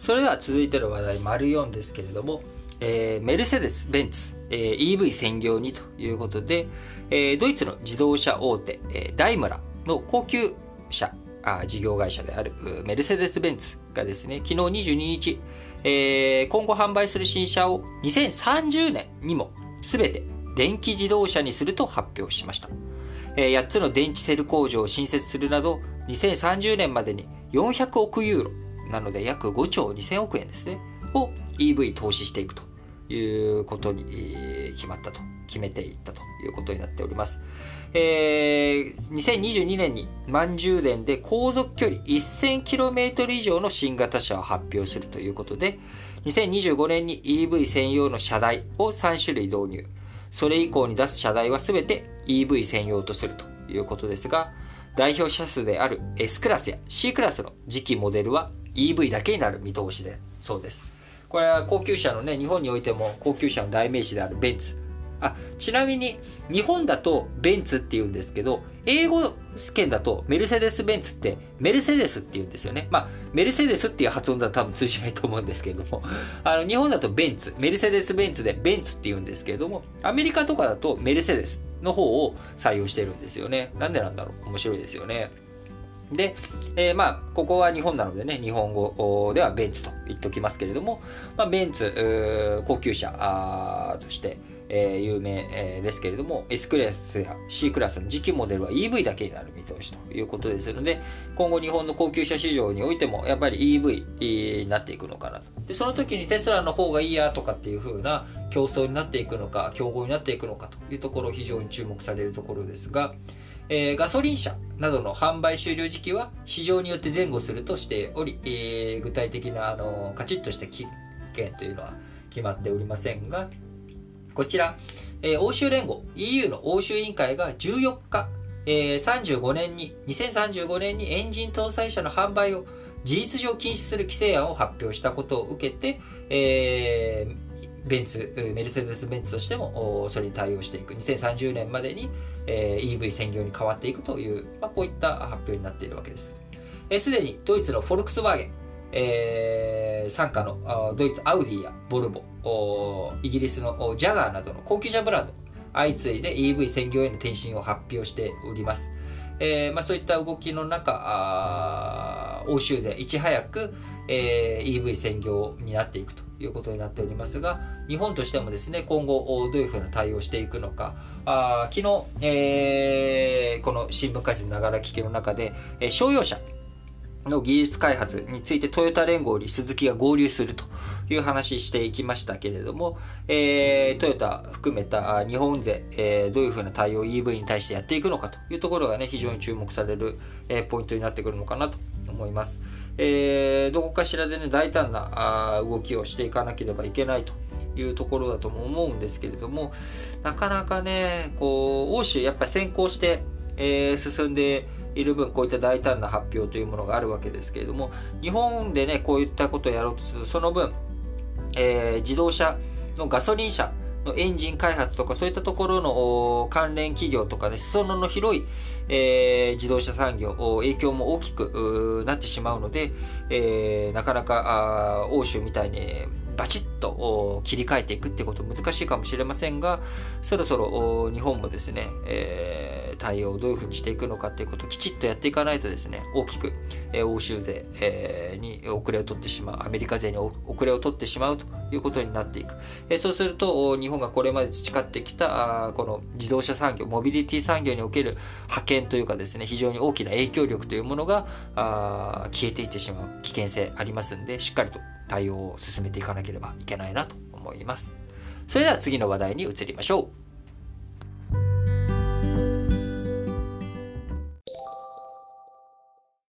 それでは続いての話題、丸4ですけれども、えー、メルセデス・ベンツ、えー、EV 専業にということで、えー、ドイツの自動車大手、えー、ダイムラの高級車あ事業会社であるメルセデス・ベンツがですね、昨日22日、えー、今後販売する新車を2030年にも全て電気自動車にすると発表しました。えー、8つの電池セル工場を新設するなど、2030年までに400億ユーロ、なので約5兆2000億円ですね、を EV 投資していくということに決まったと、決めていったということになっております。えー、2022年に満充電で航続距離 1000km 以上の新型車を発表するということで、2025年に EV 専用の車台を3種類導入。それ以降に出す車台は全て EV 専用とするということですが、代表車数である S クラスや C クラスの次期モデルは EV だけになる見通しでそうです。これは高級車のね、日本においても高級車の代名詞であるベンツ。あ、ちなみに日本だとベンツって言うんですけど、英語圏だとメルセデス・ベンツってメルセデスって言うんですよね。まあ、メルセデスっていう発音だと多分通じないと思うんですけれども、あの、日本だとベンツ、メルセデス・ベンツでベンツって言うんですけれども、アメリカとかだとメルセデスの方を採用してるんですよね。なんでなんだろう？面白いですよね。で、えー、まあ、ここは日本なのでね、日本語ではベンツと言っておきますけれども、まあ、ベンツ、高級車として、えー、有名、え、ですけれども、S クラスや C クラスの次期モデルは EV だけになる見通しということですので、今後日本の高級車市場においても、やっぱり EV になっていくのかなと。で、その時にテスラの方がいいやとかっていう風な競争になっていくのか、競合になっていくのかというところ、非常に注目されるところですが、えー、ガソリン車などの販売終了時期は市場によって前後するとしており、えー、具体的なあのカチッとした期限というのは決まっておりませんが、こちら、えー、欧州連合 EU の欧州委員会が14日、えー、35年に、2035年にエンジン搭載車の販売を事実上禁止する規制案を発表したことを受けて、えー、ベンツ、メルセデス・ベンツとしてもそれに対応していく。2030年までに、え、EV 専業に変わっていくという、まあ、こういった発表になっているわけです。す、えー、にドイツのフォルクスワーゲン、えー、傘下のドイツアウディやボルボ、イギリスのジャガーなどの高級車ブランド、相次いで EV 専業への転身を発表しております。えーまあ、そういった動きの中、欧州勢いち早く、えー、EV 専業になっていくということになっておりますが、日本としてもですね、今後どういうふうな対応していくのか、あ昨日、えー、この新聞解説ながら聞きの中で、えー、商用車、の技術開発についてトヨタ連合に鈴木が合流するという話していきましたけれども、えー、トヨタ含めた日本勢、えー、どういうふうな対応 EV に対してやっていくのかというところがね、非常に注目される、えー、ポイントになってくるのかなと思います。えー、どこかしらでね、大胆なあ動きをしていかなければいけないというところだとも思うんですけれども、なかなかね、こう、欧州やっぱり先行して、えー、進んでいる分こういった大胆な発表というものがあるわけですけれども日本でねこういったことをやろうとするその分、えー、自動車のガソリン車のエンジン開発とかそういったところの関連企業とかね裾野の広い、えー、自動車産業影響も大きくなってしまうので、えー、なかなか欧州みたいにバチッと切り替えていくってこと難しいかもしれませんがそろそろ日本もですね、えー、対応をどういうふうにしていくのかっていうことをきちっとやっていかないとですね大きく、えー、欧州勢、えー、に遅れを取ってしまうアメリカ勢に遅れを取ってしまうということになっていく、えー、そうすると日本がこれまで培ってきたあこの自動車産業モビリティ産業における覇権というかですね非常に大きな影響力というものがあ消えていってしまう危険性ありますんでしっかりと対応を進めていかなければいけないなと思います。それでは次の話題に移りましょう。